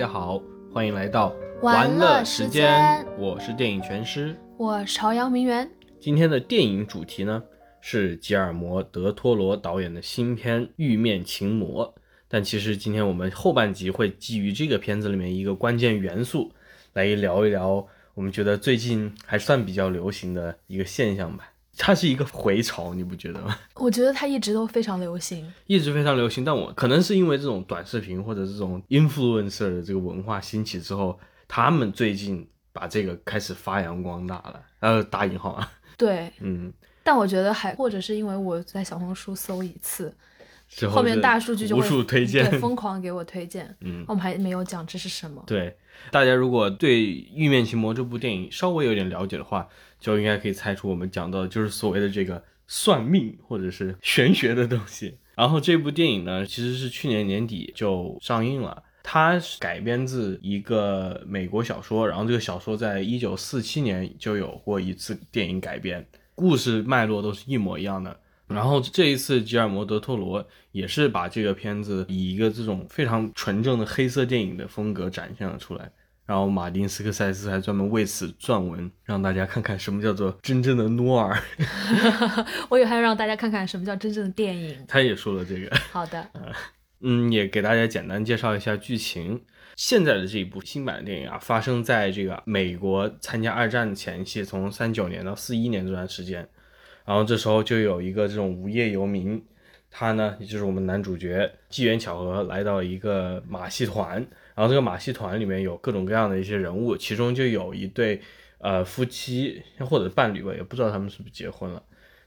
大家好，欢迎来到玩乐时间，我是电影全师，我是朝阳名媛。今天的电影主题呢是吉尔摩·德托罗导演的新片《玉面情魔》，但其实今天我们后半集会基于这个片子里面一个关键元素来聊一聊，我们觉得最近还算比较流行的一个现象吧。它是一个回潮，你不觉得吗？我觉得它一直都非常流行，一直非常流行。但我可能是因为这种短视频或者这种 influencer 的这个文化兴起之后，他们最近把这个开始发扬光大了。呃，打引号啊。对，嗯。但我觉得还或者是因为我在小红书搜一次，后面大数据就无数推荐，疯狂给我推荐。嗯，我们还没有讲这是什么。对，大家如果对《玉面情魔》这部电影稍微有点了解的话。就应该可以猜出我们讲到的就是所谓的这个算命或者是玄学的东西。然后这部电影呢，其实是去年年底就上映了。它是改编自一个美国小说，然后这个小说在一九四七年就有过一次电影改编，故事脉络都是一模一样的。然后这一次吉尔摩·德托罗也是把这个片子以一个这种非常纯正的黑色电影的风格展现了出来。然后马丁斯科塞斯还专门为此撰文，让大家看看什么叫做真正的诺尔。我也还要让大家看看什么叫真正的电影。他也说了这个。好的。嗯，也给大家简单介绍一下剧情。现在的这一部新版的电影啊，发生在这个美国参加二战前夕，从三九年到四一年这段时间。然后这时候就有一个这种无业游民，他呢，也就是我们男主角，机缘巧合来到一个马戏团。然后这个马戏团里面有各种各样的一些人物，其中就有一对呃夫妻或者伴侣吧，也不知道他们是不是结婚了。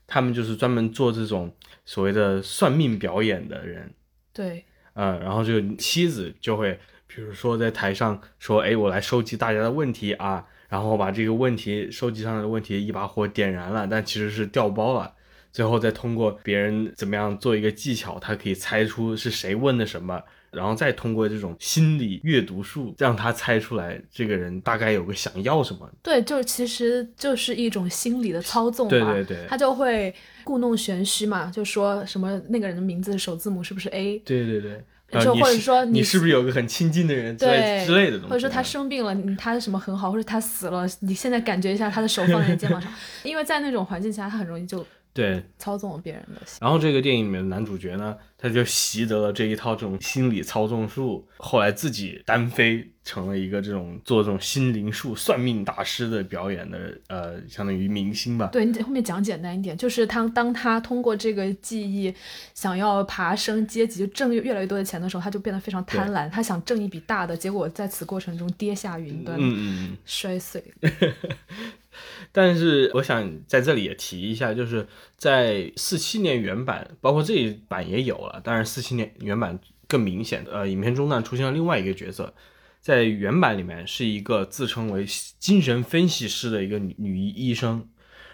他们就是专门做这种所谓的算命表演的人。对，嗯，然后这个妻子就会，比如说在台上说：“哎，我来收集大家的问题啊。”然后把这个问题收集上来的问题一把火点燃了，但其实是掉包了。最后再通过别人怎么样做一个技巧，他可以猜出是谁问的什么。然后再通过这种心理阅读术，让他猜出来这个人大概有个想要什么。对，就其实就是一种心理的操纵。对对对，他就会故弄玄虚嘛，就说什么那个人的名字首字母是不是 A？对对对，就或者说你是不是有个很亲近的人？对之类的东西。或者说他生病了，他什么很好，或者他死了，你现在感觉一下他的手放在你肩膀上，因为在那种环境下，他很容易就。对，操纵了别人的。然后这个电影里面的男主角呢，他就习得了这一套这种心理操纵术，后来自己单飞成了一个这种做这种心灵术、算命大师的表演的，呃，相当于明星吧。对你后面讲简单一点，就是他当他通过这个记忆想要爬升阶级，就挣越来越多的钱的时候，他就变得非常贪婪，他想挣一笔大的，结果在此过程中跌下云端，嗯嗯嗯，摔碎。但是我想在这里也提一下，就是在四七年原版，包括这一版也有了，当然四七年原版更明显。呃，影片中呢出现了另外一个角色，在原版里面是一个自称为精神分析师的一个女女医生，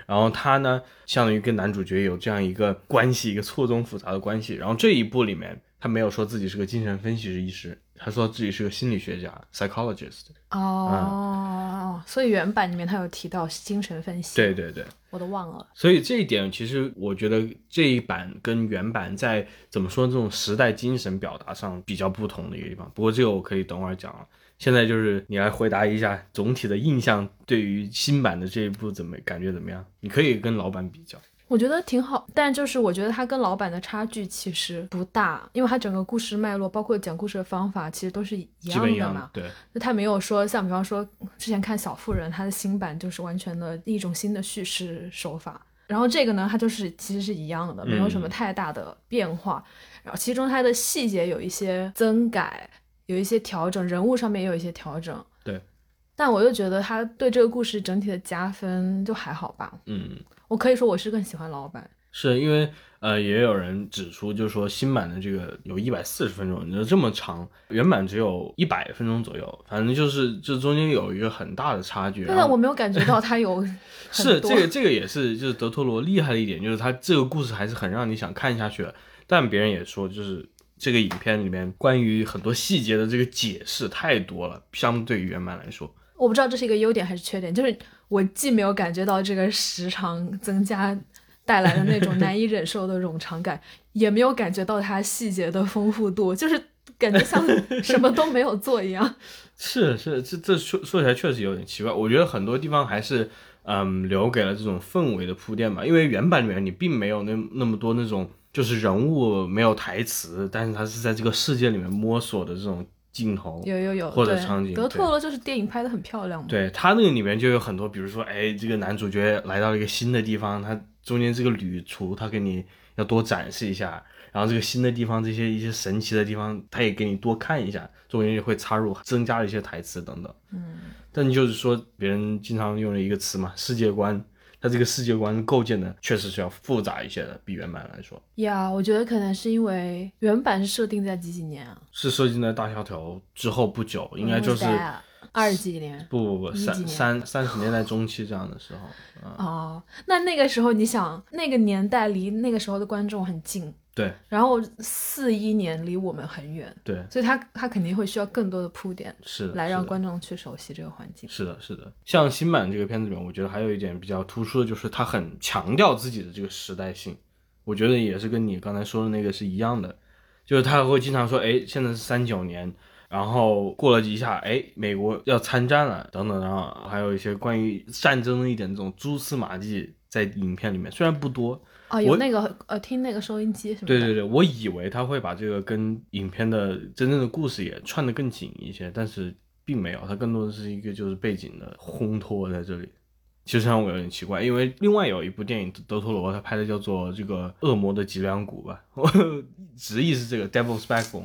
然后她呢相当于跟男主角有这样一个关系，一个错综复杂的关系。然后这一部里面，她没有说自己是个精神分析师医师。他说自己是个心理学家，psychologist。哦，所以原版里面他有提到精神分析。对对对，我都忘了。所以这一点其实我觉得这一版跟原版在怎么说这种时代精神表达上比较不同的一个地方。不过这个我可以等会儿讲了。现在就是你来回答一下总体的印象，对于新版的这一部怎么感觉怎么样？你可以跟老版比较。我觉得挺好，但就是我觉得他跟老版的差距其实不大，因为他整个故事脉络，包括讲故事的方法，其实都是一样的嘛。对，就它没有说像比方说之前看小妇人，他的新版就是完全的一种新的叙事手法。然后这个呢，它就是其实是一样的，没有什么太大的变化。然后其中它的细节有一些增改，有一些调整，人物上面也有一些调整。对，但我又觉得它对这个故事整体的加分就还好吧。嗯。我可以说我是更喜欢老版，是因为呃也有人指出，就是说新版的这个有一百四十分钟，你说这么长，原版只有一百分钟左右，反正就是这中间有一个很大的差距。但我没有感觉到它有 是这个这个也是就是德托罗厉害的一点，就是他这个故事还是很让你想看下去的。但别人也说，就是这个影片里面关于很多细节的这个解释太多了，相对于原版来说。我不知道这是一个优点还是缺点，就是我既没有感觉到这个时长增加带来的那种难以忍受的冗长感，也没有感觉到它细节的丰富度，就是感觉像什么都没有做一样。是是，这这说说起来确实有点奇怪。我觉得很多地方还是嗯留给了这种氛围的铺垫吧，因为原版里面你并没有那那么多那种就是人物没有台词，但是他是在这个世界里面摸索的这种镜头。有有有，或者场景对德托罗就是电影拍的很漂亮嘛。对他那个里面就有很多，比如说，哎，这个男主角来到了一个新的地方，他中间这个旅途，他给你要多展示一下，然后这个新的地方，这些一些神奇的地方，他也给你多看一下，中间也会插入增加了一些台词等等。嗯，但就是说，别人经常用的一个词嘛，世界观，它这个世界观构建的确实是要复杂一些的，比原版来说，呀我觉得可能是因为原版是设定在几几年啊？是设定在大萧条之后不久，应该就是二几年。不不不三三三十年代中期这样的时候，啊、哦，那那个时候你想，那个年代离那个时候的观众很近，对然后四一年离我们很远，对。所以他他肯定会需要更多的铺垫，是来让观众去熟悉这个环境。是的，是的。像新版这个片子里面，我觉得还有一点比较突出的，就是他很强调自己的这个时代性。我觉得也是跟你刚才说的那个是一样的，就是他会经常说，哎，现在是三九年，然后过了一下，哎，美国要参战了，等等，然后还有一些关于战争的一点这种蛛丝马迹在影片里面，虽然不多，啊，有我那个呃，听那个收音机什么的。对对对，我以为他会把这个跟影片的真正的故事也串得更紧一些，但是并没有，它更多的是一个就是背景的烘托在这里。其实让我有点奇怪，因为另外有一部电影德托罗他拍的叫做这个《恶魔的脊梁骨》吧，我直译是这个《Devil's Backbone》。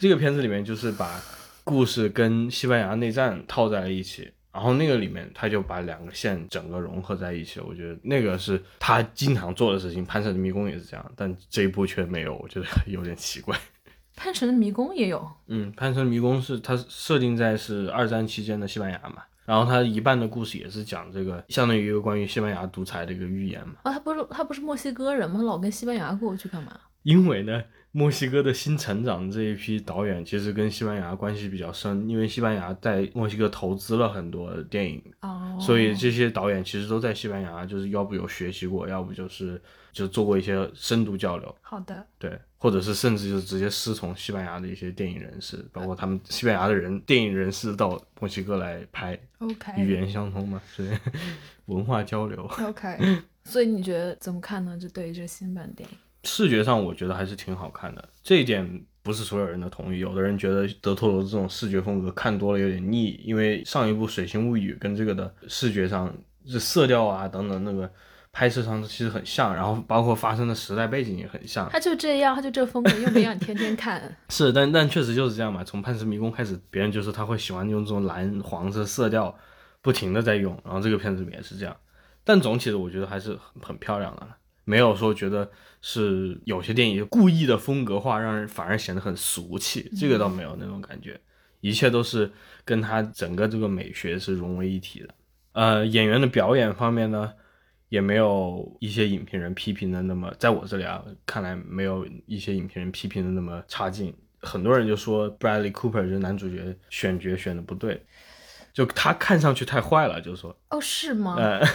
这个片子里面就是把故事跟西班牙内战套在了一起，然后那个里面他就把两个线整个融合在一起了。我觉得那个是他经常做的事情，《潘神的迷宫》也是这样，但这一部却没有，我觉得有点奇怪。潘神的迷宫也有嗯，《潘神的迷宫》是它设定在是二战期间的西班牙嘛，然后它一半的故事也是讲这个，相当于一个关于西班牙独裁的一个预言嘛。啊，他不是他不是墨西哥人吗？老跟西班牙过去干嘛？因为呢，墨西哥的新成长这一批导演其实跟西班牙关系比较深，因为西班牙在墨西哥投资了很多电影，哦，所以这些导演其实都在西班牙，就是要不有学习过，要不就是就做过一些深度交流，好的，对，或者是甚至就直接师从西班牙的一些电影人士，包括他们西班牙的人电影人士到墨西哥来拍，语 OK 语言相通嘛，所以文化交流。OK，所以你觉得怎么看呢？就对于这新版电影，视觉上我觉得还是挺好看的，这一点不是所有人的同意。有的人觉得德托罗这种视觉风格看多了有点腻，因为上一部《水星物语》跟这个的视觉上，这色调啊等等那个拍摄上其实很像，然后包括发生的时代背景也很像。他就这样，他就这风格，又没让你天天看。是，但但确实就是这样嘛。从《潘神迷宫》开始，别人就说他会喜欢用这种蓝黄色色调，不停的在用，然后这个片子里面也是这样。但总体的我觉得还是很很漂亮的了，没有说觉得是有些电影故意的风格化，让人反而显得很俗气，这个倒没有那种感觉，一切都是跟他整个这个美学是融为一体的。呃，演员的表演方面呢，也没有一些影评人批评的那么，在我这里啊，看来没有一些影评人批评的那么差劲。很多人就说 Bradley Cooper 就是男主角选角选的不对，就他看上去太坏了，就说，哦，是吗？呃，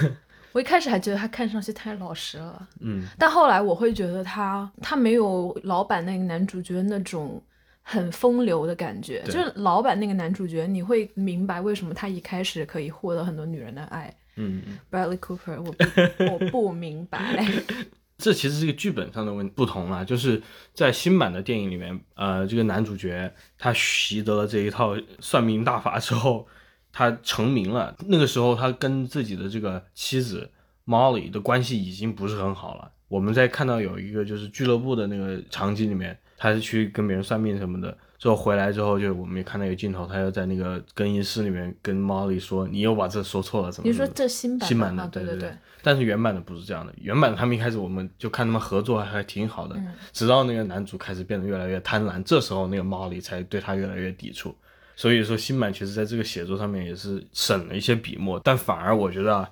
我一开始还觉得他看上去太老实了，嗯，但后来我会觉得他他没有老版那个男主角那种很风流的感觉，就是老版那个男主角，你会明白为什么他一开始可以获得很多女人的爱。嗯，嗯 Bradley Cooper，我不我不明白。这其实是一个剧本上的问不同啦，就是在新版的电影里面，呃，这个男主角他习得了这一套算命大法之后，他成名了。那个时候，他跟自己的这个妻子 Molly 的关系已经不是很好了。我们在看到有一个就是俱乐部的那个场景里面，他是去跟别人算命什么的，之后回来之后，就我们也看到有个镜头，他又在那个更衣室里面跟 Molly 说：“你又把这说错了，怎么怎么？”你说这新版新版的，啊对对对，但是原版的不是这样的，原版他们一开始我们就看他们合作还还挺好的，嗯直到那个男主开始变得越来越贪婪，这时候那个 Molly 才对他越来越抵触。所以说新版其实在这个写作上面也是省了一些笔墨，但反而我觉得啊，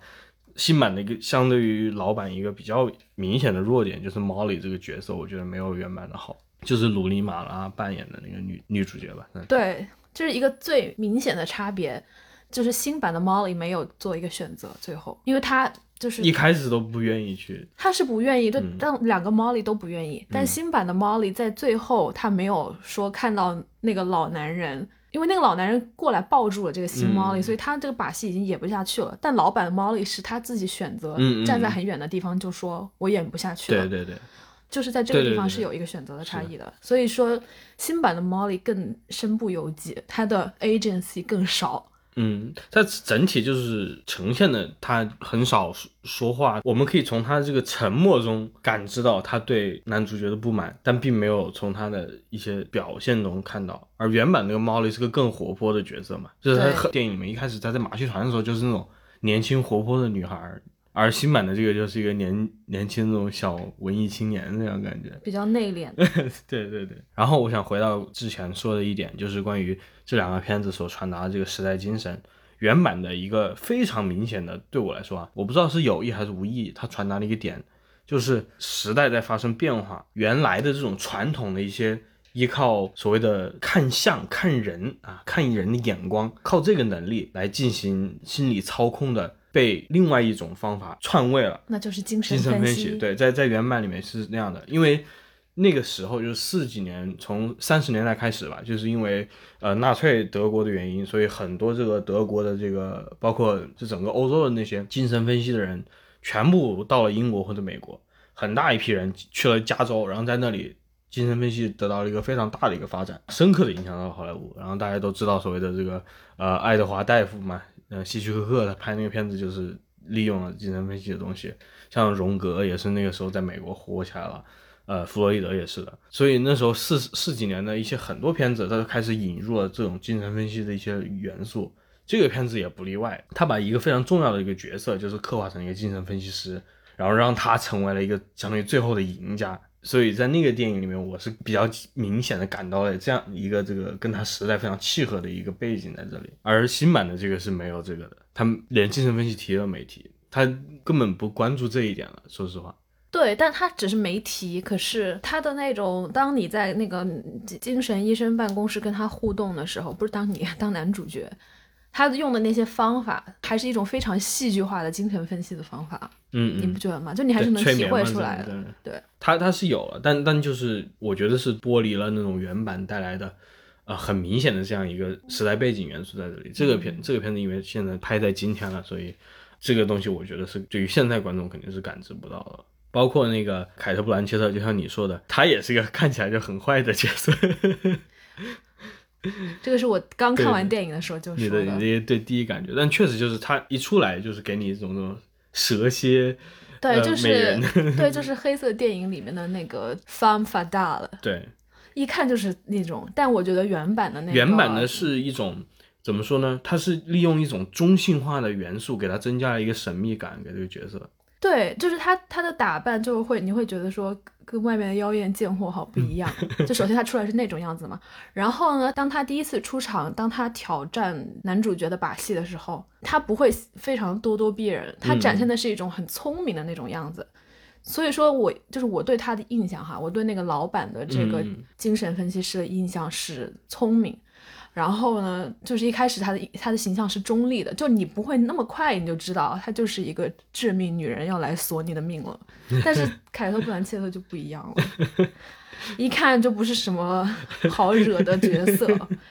新版的一个相对于老版一个比较明显的弱点就是 Molly 这个角色，我觉得没有原版的好，就是鲁尼马拉扮演的那个女女主角吧，嗯对，就是一个最明显的差别，就是新版的 Molly 没有做一个选择，最后，因为她就是一开始都不愿意去，他是不愿意，对嗯，但两个 Molly 都不愿意。但新版的 Molly 在最后，他没有说看到那个老男人，因为那个老男人过来抱住了这个新嗯 Molly，、所以他这个把戏已经演不下去了。但老版的 Molly 是他自己选择站在很远的地方就说我演不下去了，对对对，就是在这个地方是有一个选择的差异的。所以说新版的 Molly 更身不由己，他的 agency 更少。嗯，它整体就是呈现的他很少说说话，我们可以从他这个沉默中感知到他对男主角的不满，但并没有从他的一些表现中看到。而原版那个猫莉是个更活泼的角色嘛，就是他电影里面一开始他在马戏团的时候就是那种年轻活泼的女孩儿，而新版的这个就是一个年年轻那种小文艺青年那样感觉。比较内敛，对对对，然后我想回到之前说的一点，就是关于这两个片子所传达的这个时代精神。原版的一个非常明显的，对我来说啊，我不知道是有意还是无意，它传达了一个点，就是时代在发生变化，原来的这种传统的一些依靠所谓的看相、看人啊、看人的眼光，靠这个能力来进行心理操控的，被另外一种方法篡位了。那就是精神精神分。析，对，在在原版里面是那样的，因为那个时候就是四几年，从三十年代开始吧，就是因为呃纳粹德国的原因，所以很多这个德国的这个，包括这整个欧洲的那些精神分析的人，全部到了英国或者美国，很大一批人去了加州，然后在那里。精神分析得到了一个非常大的一个发展，深刻的影响到了好莱坞。然后大家都知道所谓的这个呃爱德华大夫嘛，呃希区柯克他拍那个片子就是利用了精神分析的东西，像荣格也是那个时候在美国火起来了，呃，弗洛伊德也是的，所以那时候四四几年的一些很多片子，他都开始引入了这种精神分析的一些元素，这个片子也不例外，他把一个非常重要的一个角色，就是刻画成一个精神分析师，然后让他成为了一个相当于最后的赢家。所以在那个电影里面，我是比较明显的感到了这样一个这个跟他时代非常契合的一个背景在这里，而新版的这个是没有这个的，他们连精神分析提都没提，他根本不关注这一点了。说实话，对，但他只是没提，可是他的那种，当你在那个精精神医生办公室跟他互动的时候，不是当你 当男主角，他用的那些方法，还是一种非常戏剧化的精神分析的方法，嗯嗯你不，觉得吗？就你还是能体会出来的对，他他是有了，但但就是我觉得是剥离了那种原版带来的。呃，很明显的这样一个时代背景元素在这里。这个片这个片子因为现在拍在今天了，所以这个东西我觉得是对于现在观众肯定是感知不到的。包括那个凯特·布兰切特，就像你说的，他也是一个 看起来就很坏的角色。这个是我刚看完电影的时候就你说的你的对第一感觉，但确实就是他一出来就是给你一种那种蛇蝎，对，呃就是对，就是黑色电影里面的那个 femme fatale，对，一看就是那种。但我觉得原版的那个原版的是一种怎么说呢？它是利用一种中性化的元素，给它增加了一个神秘感给这个角色。对，就是他他的打扮就会你会觉得说跟外面的妖艳贱货好不一样。就首先他出来是那种样子嘛，然后呢，当他第一次出场，当他挑战男主角的把戏的时候，他不会非常咄咄逼人，他展现的是一种很聪明的那种样子。所以说我就是我对他的印象哈，我对那个老板的这个嗯精神分析师的印象是聪明。然后呢，就是一开始他的他的形象是中立的，就你不会那么快你就知道他就是一个致命女人要来索你的命了。但是凯特·布兰切特就不一样了，一看就不是什么好惹的角色。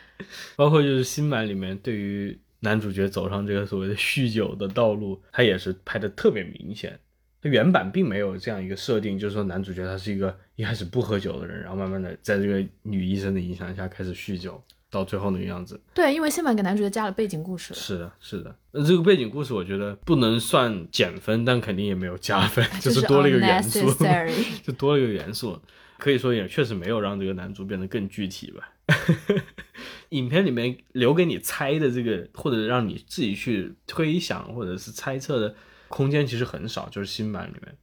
包括就是新版里面对于男主角走上这个所谓的酗酒的道路，他也是拍的特别明显。他原版并没有这样一个设定，就是说男主角他是一个一开始不喝酒的人，然后慢慢的在这个女医生的影响下开始酗酒，到最后那个样子。对，因为新版给男主角加了背景故事。是的，是的。那这个背景故事我觉得不能算减分，但肯定也没有加分，就是多了一个元素，就多了一个元素。可以说也确实没有让这个男主变得更具体吧。影片里面留给你猜的这个，或者让你自己去推想或者是猜测的空间其实很少，就是新版里面。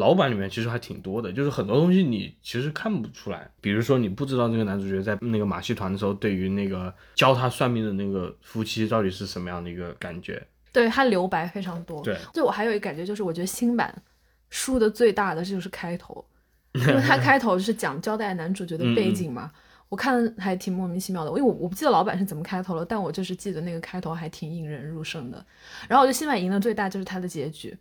老版里面其实还挺多的，就是很多东西你其实看不出来，比如说你不知道那个男主角在那个马戏团的时候，对于那个教他算命的那个夫妻到底是什么样的一个感觉。对他留白非常多。对，就我还有一个感觉，就是我觉得新版输的最大的就是开头，因为他开头是讲交代男主角的背景嘛。我看还挺莫名其妙的，因为我我不记得老版是怎么开头了，但我就是记得那个开头还挺引人入胜的。然后我觉得新版赢的最大就是他的结局，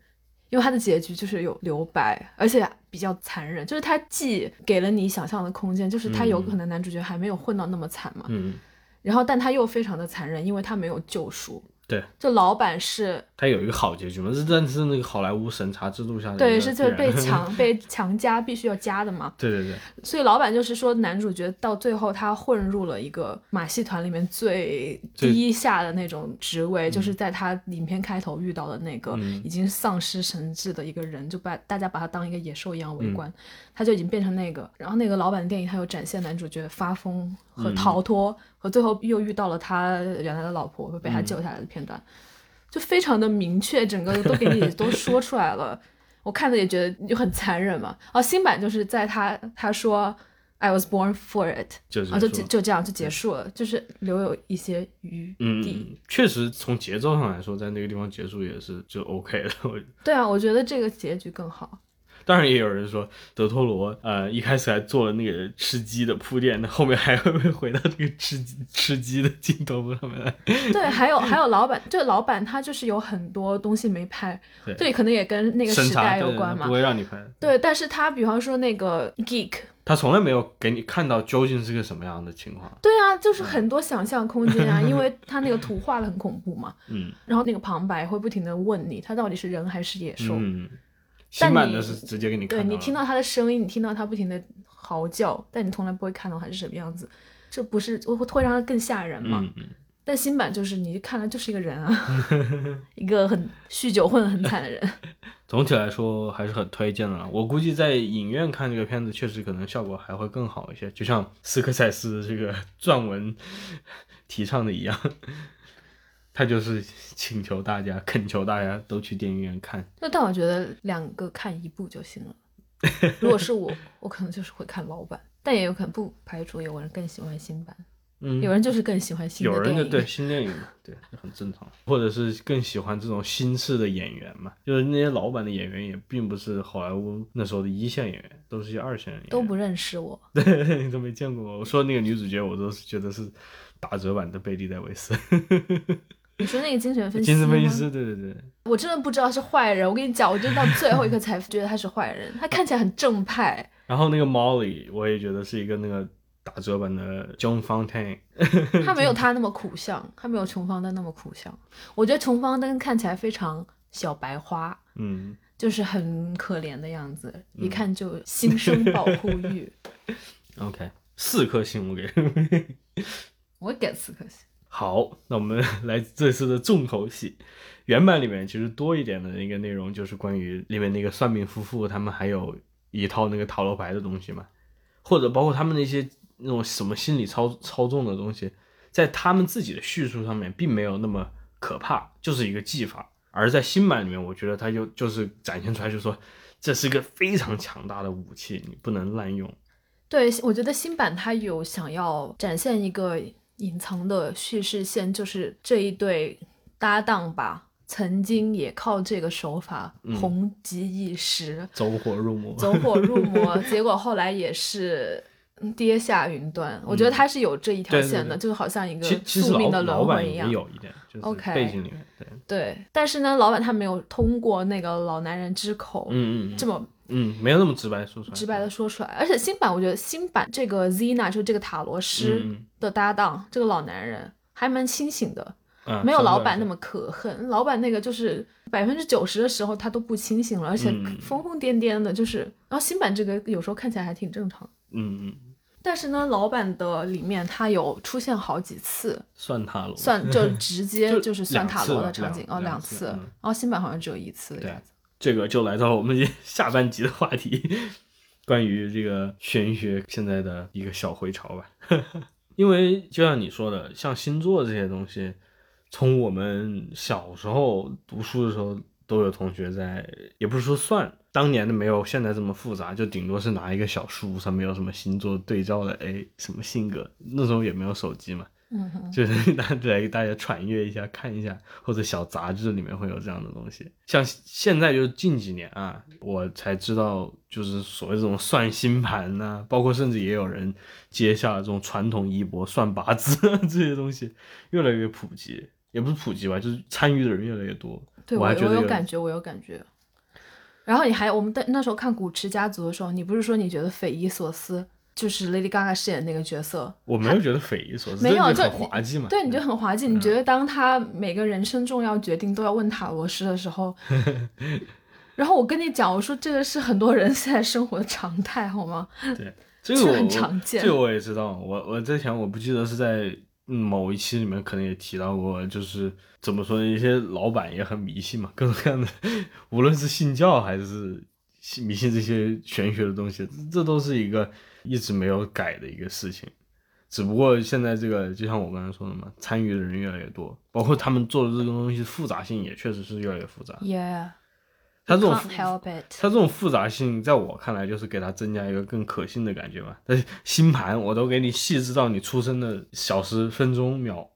因为它的结局就是有留白，而且比较残忍，就是它既给了你想象的空间，就是他有可能男主角还没有混到那么惨嘛，嗯，然后但他又非常的残忍，因为他没有救赎。对，就老板是他有一个好结局嘛，是但是那个好莱坞审查制度下对，是就是被强被强加必须要加的嘛。对对对，所以老板就是说，男主角到最后他混入了一个马戏团里面最最低下的那种职位，就是在他影片开头遇到的那个嗯。已经丧失神智的一个人，就把大家把他当一个野兽一样围嗯。观，他就已经变成那个。然后那个老板的电影，他有展现男主角发疯和逃脱，和最后又遇到了他原来的老婆被他救下来的片段，就非常的明确，整个都给你 都说出来了。我看的也觉得就很残忍嘛。哦，新版就是在他他说 I was born for it，就是啊，就就就这样就结束了，就是留有一些余嗯，地。嗯确实从节奏上来说，在那个地方结束也是就 OK 了。我对啊，我觉得这个结局更好。当然也有人说德托罗呃一开始还做了那个吃鸡的铺垫，那后面还会不会回到这个吃鸡吃鸡的镜头上面来？对，还有还有老板，这老板他就是有很多东西没拍，对对，可能也跟那个时代有关嘛不。会让你拍。对，但是他比方说那个 geek，他从来没有给你看到究竟是个什么样的情况。对啊，就是很多想象空间啊，因为他那个图画的很恐怖嘛，嗯然后那个旁白会不停的问你，他到底是人还是野兽？嗯，新版的是直接给你看对你听到他的声音，你听到他不停的嚎叫，但你从来不会看到他是什么样子，这不是会会让他更吓人吗？嗯嗯，但新版就是你看了就是一个人啊，一个很酗酒混得很惨的人。总体来说还是很推荐的。我估计在影院看这个片子，确实可能效果还会更好一些，就像斯科塞斯这个撰文 提倡的一样，他就是请求大家、恳求大家都去电影院看。那但我觉得两个看一部就行了。如果是我，我可能就是会看老版，但也有可能不排除有人更喜欢新版，嗯，有人就是更喜欢新的有。人就对新电影嘛，对，这很正常，或者是更喜欢这种新式的演员嘛，就是那些老版的演员也并不是好莱坞那时候的一线演员，都是一些二线演员，都不认识我，对，你都没见过。我说那个女主角，我都是觉得是打折版的贝蒂戴维斯，你说那个精神分析精神分析？师，对对对，我真的不知道是坏人。我跟你讲，我真到最后一刻才觉得他是坏人。他看起来很正派，然后那个 Molly，我也觉得是一个那个打折版的 John Fontaine，他没有他那么苦相，他没有琼芳登那么苦相。我觉得琼芳登看起来非常小白花，嗯，就是很可怜的样子，一看就心生保护欲。OK，四颗星我给。我给四颗星。好，那我们来这次的重头戏。原版里面其实多一点的一个内容，就是关于里面那个算命夫妇，他们还有一套那个塔罗牌的东西嘛，或者包括他们那些那种什么心理操操纵的东西，在他们自己的叙述上面并没有那么可怕，就是一个技法。而在新版里面，我觉得他就就是展现出来，就说这是一个非常强大的武器，你不能滥用。对，我觉得新版它有想要展现一个隐藏的叙事线，就是这一对搭档吧，曾经也靠这个手法红极一时，走火入魔，走火入魔，结果后来也是嗯跌下云端。我觉得他是有这一条对对线的，对。就好像一个宿命的轮回一样。有一点，就是 OK 背景里面，对，对，但是呢，老板他没有通过那个老男人之口，嗯嗯嗯。这么嗯，没有那么直白说出来，直白的说出来。而且新版，我觉得新版这个 Zena 就是这个塔罗师嗯的搭档，这个老男人还蛮清醒的，嗯，没有老板那么可恨。老板那个就是百分之九十的时候他都不清醒了，而且嗯疯疯癫癫的，就是。然后新版这个有时候看起来还挺正常。嗯嗯，但是呢，老版的里面他有出现好几次，算塔罗，算就直接就就是算塔罗的场景哦，两次，然后新版好像只有一次的样子。这个就来到我们 下半集的话题，关于这个玄学现在的一个小回潮吧。因为就像你说的，像星座这些东西，从我们小时候读书的时候，都有同学在，也不是说算，当年的没有现在这么复杂，就顶多是拿一个小书上面有什么星座对照的，哎，什么性格，那时候也没有手机嘛，就是 大来给大家传阅一下，看一下，或者小杂志里面会有这样的东西。像现在就近几年啊，我才知道，就是所谓这种算星盘呐、包括甚至也有人接下了这种传统衣钵、算八字啊这些东西，越来越普及，也不是普及吧，就是参与的人越来越多。对我我还觉得有有感觉，我有感觉。然后你还我们那那时候看《古驰家族》的时候，你不是说你觉得匪夷所思，就是 Lady Gaga 饰演那个角色，我没有觉得匪夷所思，没有就很滑稽嘛。对，你觉得很滑稽。你觉得当他每个人生重要决定都要问塔罗师的时候，然后我跟你讲，我说这个是很多人现在生活的常态，好吗？对，这个我很常见。这个我也知道，我我在想，我不记得是在某一期里面可能也提到过，就是怎么说，一些老板也很迷信嘛，各种各样的，无论是信教还是迷信这些玄学的东西，这都是一个一直没有改的一个事情。只不过现在这个，就像我刚才说的嘛，参与的人越来越多，包括他们做的这个东西复杂性也确实是越来越复杂。Yeah，它这种。它这种复杂性，在我看来就是给它增加一个更可信的感觉嘛。但是星盘我都给你细致到你出生的小时、分钟、秒，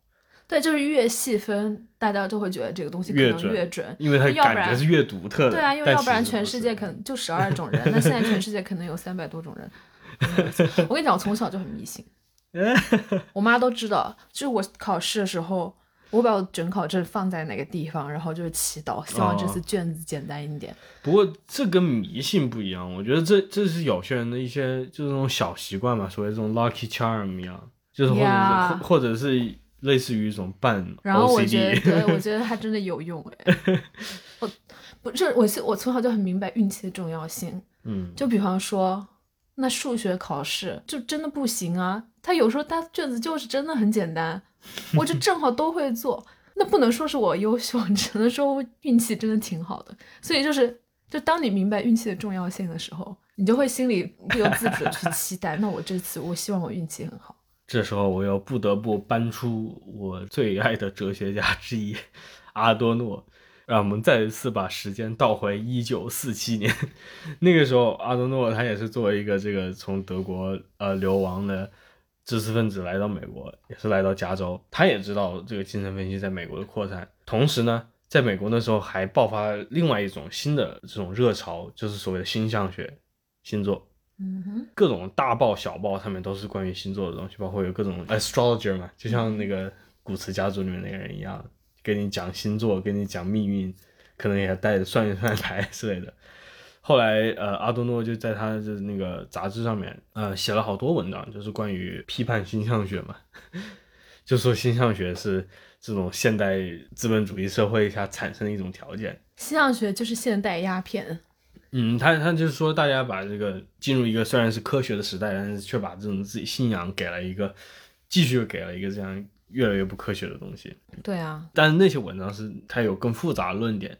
对，就是越细分，大家就会觉得这个东西可能越准越准。因为它要感觉是越独特的。对啊，因为要不然全世界可能就十二种人，那现在全世界可能有三百多种人。我跟你讲，我从小就很迷信，我妈都知道。就是我考试的时候，我把我准考证放在哪个地方，然后就是祈祷，希望这次卷子简单一点。不过这跟迷信不一样，我觉得这这是有些人的一些就是那种小习惯嘛，所谓这种 lucky charm 一样，就是或者或或者是类似于一种半然后我觉得，对我觉得 它真的有用哎。我不是，我是我从小就很明白运气的重要性。嗯，就比方说，那数学考试就真的不行啊，他有时候他卷子就是真的很简单，我就正好都会做，那不能说是我优秀，只能说运气真的挺好的。所以就是，就当你明白运气的重要性的时候，你就会心里不由自主的去期待，那我这次我希望我运气很好。这时候我又不得不搬出我最爱的哲学家之一阿多诺，让我们再一次把时间倒回一九四七年。那个时候，阿德诺他也是作为一个这个从德国呃流亡的知识分子来到美国，也是来到加州。他也知道这个精神分析在美国的扩散，同时呢，在美国那时候还爆发了另外一种新的这种热潮，就是所谓的星象学、星座。嗯哼，各种大报小报上面都是关于星座的东西，包括有各种 astrologer 嘛，就像那个古驰家族里面那个人一样，跟你讲星座，跟你讲命运，可能也带着算一算牌之类的。后来，呃，阿多诺就在他的那个杂志上面，呃，写了好多文章，就是关于批判星象学嘛，就说星象学是这种现代资本主义社会下产生的一种条件。星象学就是现代鸦片。嗯，他他就是说，大家把这个进入一个虽然是科学的时代，但是却把这种自己信仰给了一个，继续给了一个这样越来越不科学的东西。对啊，但是那些文章是它有更复杂的论点，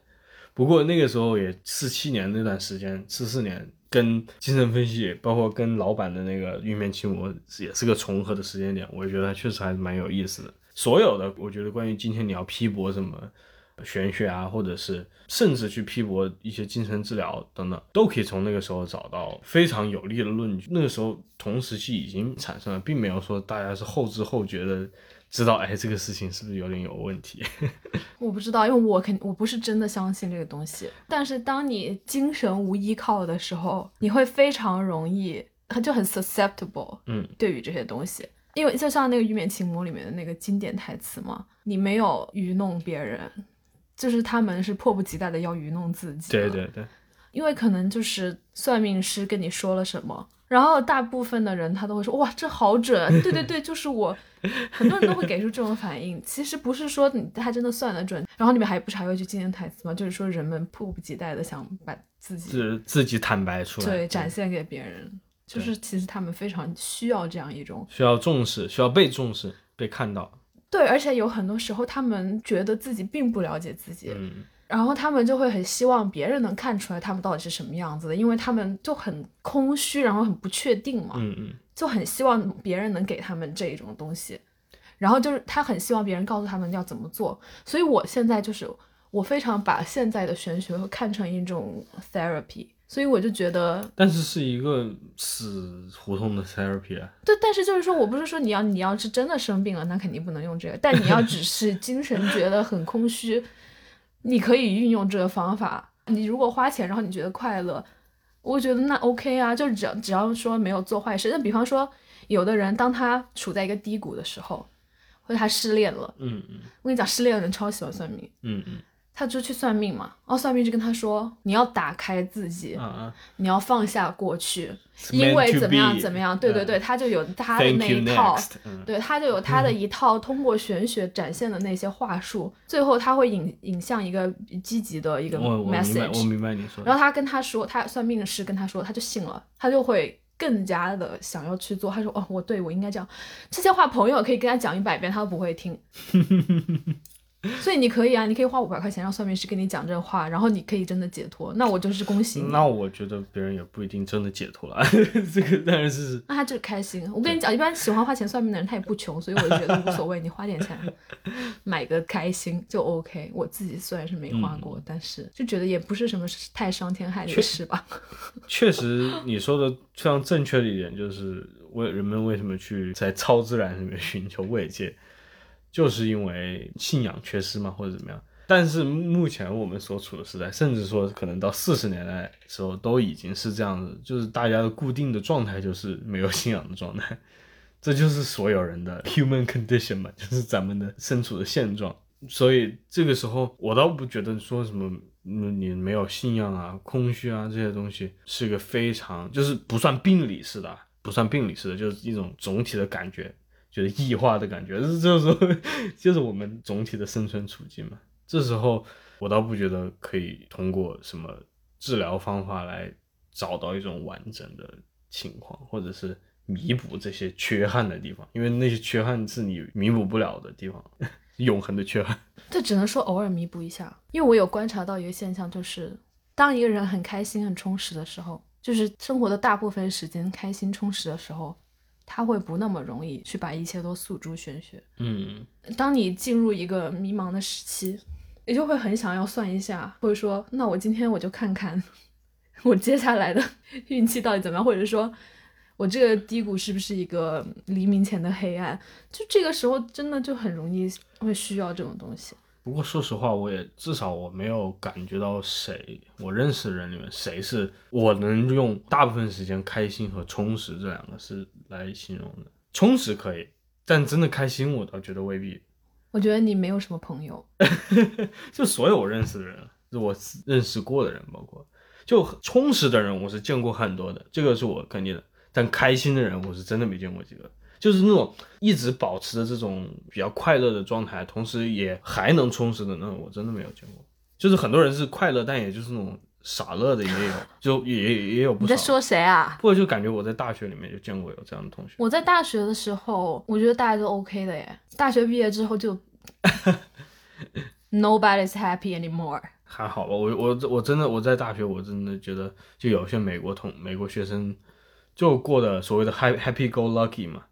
不过那个时候也四七年那段时间，四四年跟精神分析，包括跟老板的那个玉面青魔也是个重合的时间点，我觉得它确实还是蛮有意思的。所有的我觉得关于今天你要批驳什么玄学啊，或者是甚至去批驳一些精神治疗等等，都可以从那个时候找到非常有力的论据。那个时候同时期已经产生了，并没有说大家是后知后觉的知道，哎，这个事情是不是有点有问题。我不知道，因为我肯我不是真的相信这个东西。但是当你精神无依靠的时候，你会非常容易，就很 susceptible，嗯，对于这些东西。因为就像那个《玉面情魔》里面的那个经典台词嘛，你没有愚弄别人，就是他们是迫不及待的要愚弄自己。对对对，因为可能就是算命师跟你说了什么，然后大部分的人他都会说哇这好准，对对对，就是我，很多人都会给出这种反应。其实不是说你他真的算得准，然后里面还不是还有一句经典台词吗？就是说人们迫不及待的想把自己是自己坦白出来，对展现给别人，就是其实他们非常需要这样一种需要重视，需要被重视，被看到。对，而且有很多时候他们觉得自己并不了解自己，嗯，然后他们就会很希望别人能看出来他们到底是什么样子的，因为他们就很空虚，然后很不确定嘛，嗯嗯，就很希望别人能给他们这一种东西，然后就是他很希望别人告诉他们要怎么做，所以我现在就是我非常把现在的玄学看成一种 therapy，所以我就觉得但是是一个死胡同的 therapy 啊。对，但是就是说我不是说你要你要是真的生病了，那肯定不能用这个。但你要只是精神觉得很空虚，你可以运用这个方法。你如果花钱，然后你觉得快乐，我觉得那 OK 啊，就只要只要说没有做坏事。那比方说，有的人当他处在一个低谷的时候，或者他失恋了，嗯嗯我跟你讲，失恋的人超喜欢算命。嗯嗯，他就去算命嘛，然后算命就跟他说，你要打开自己，你要放下过去，因为怎么样怎么样，对对对，他就有他的那一套。next，嗯，对，他就有他的一套通过玄学展现的那些话术，最后他会引引向一个积极的一个我我明白，我 message。明白你说。然后他跟他说，他算命的师跟他说，他就信了，他就会更加的想要去做。他说：“哦，我对我应该这样。”这些话朋友可以跟他讲一百遍，他都不会听。所以你可以啊，你可以花五百块钱让算命师跟你讲这话，然后你可以真的解脱。那我就是恭喜你。那我觉得别人也不一定真的解脱了，这个当然是那他就是开心。我跟你讲，一般喜欢花钱算命的人，他也不穷，所以我就觉得无所谓，你花点钱买个开心就 OK。我自己虽然是没花过，但是就觉得也不是什么太伤天害理的事吧。确实你说的非常正确的一点，就是为人们为什么去在超自然里面寻求慰藉，就是因为信仰缺失嘛，或者怎么样。但是目前我们所处的时代，甚至说可能到四十年代时候，都已经是这样子，就是大家的固定的状态就是没有信仰的状态，这就是所有人的 human condition 嘛，就是咱们的身处的现状。所以这个时候，我倒不觉得说什么，嗯，你没有信仰啊、空虚啊这些东西，是个非常就是不算病理式的，不算病理式的，就是一种总体的感觉，就是异化的感觉。这 就是 就是我们总体的生存处境嘛。这时候我倒不觉得可以通过什么治疗方法来找到一种完整的情况，或者是弥补这些缺憾的地方，因为那些缺憾是你弥补不了的地方，永恒的缺憾。这只能说偶尔弥补一下，因为我有观察到一个现象，就是当一个人很开心、很充实的时候，就是生活的大部分时间开心充实的时候，他会不那么容易去把一切都诉诸玄学。嗯，当你进入一个迷茫的时期，你就会很想要算一下，或者说，那我今天我就看看我接下来的 运气到底怎么样，或者说我这个低谷是不是一个黎明前的黑暗？就这个时候真的就很容易会需要这种东西。不过说实话，我也至少我没有感觉到谁，我认识的人里面谁是我能用大部分时间开心和充实这两个是来形容的。充实可以，但真的开心，我倒觉得未必。我觉得你没有什么朋友，就所有我认识的人，就我认识过的人，包括就充实的人，我是见过很多的，这个是我肯定的。但开心的人，我是真的没见过几个。就是那种一直保持着这种比较快乐的状态，同时也还能充实的那种，我真的没有见过。就是很多人是快乐，但也就是那种傻乐的也有，就也也有不少。你在说谁啊？不过就感觉我在大学里面就见过有这样的同学。我在大学的时候，我觉得大家都 OK 的耶。大学毕业之后就 Nobody's happy anymore。还好吧，我我我真的我在大学，我真的觉得就有些美国同美国学生就过的所谓的 happy happy go lucky 嘛，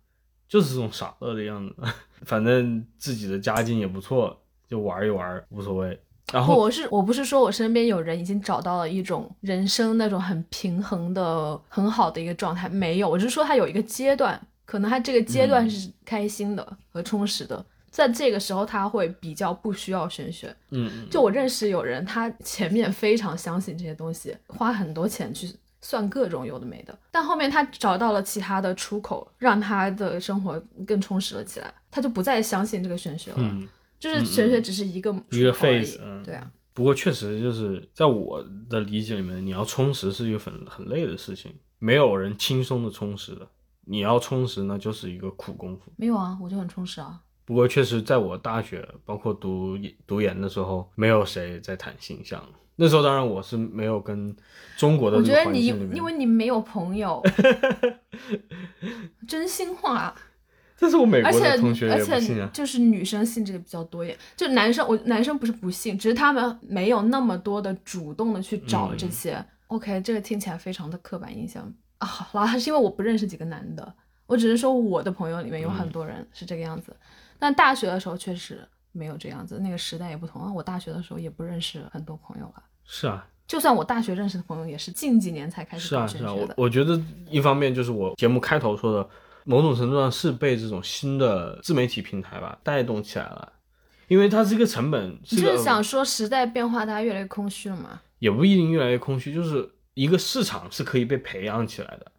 就是这种傻乐的样子，反正自己的家境也不错，就玩一玩无所谓。然，后我是我不是说我身边有人已经找到了一种人生那种很平衡的很好的一个状态，没有，我是说他有一个阶段，可能他这个阶段是开心的和充实的，在这个时候他会比较不需要玄学。嗯嗯，就我认识有人，他前面非常相信这些东西，花很多钱去算各种有的没的，但后面他找到了其他的出口，让他的生活更充实了起来，他就不再相信这个玄学了。嗯，就是玄学只是一个一个出口而已 phase，嗯对啊，不过确实就是在我的理解里面，你要充实是一个很很累的事情，没有人轻松的充实的。你要充实呢，就是一个苦功夫。没有啊，我就很充实啊。不过确实，在我大学包括读读研的时候，没有谁在谈形象。那时候当然我是没有跟中国的我觉得你因为你没有朋友，真心话，这是我美国的同学而且也不信啊。就是女生信这个比较多一点，就男生我男生不是不信，只是他们没有那么多的主动的去找这些。OK，这个听起来非常的刻板印象啊。好啦，是因为我不认识几个男的，我只是说我的朋友里面有很多人是这个样子。但大学的时候确实没有这样子，那个时代也不同啊。我大学的时候也不认识很多朋友了。是啊，就算我大学认识的朋友，也是近几年才开始是啊，是啊。我。我觉得一方面就是我节目开头说的，某种程度上是被这种新的自媒体平台吧带动起来了，因为它是一个成本，你是个就是想说时代变化，大家越来越空虚了吗？也不一定越来越空虚，就是一个市场是可以被培养起来的，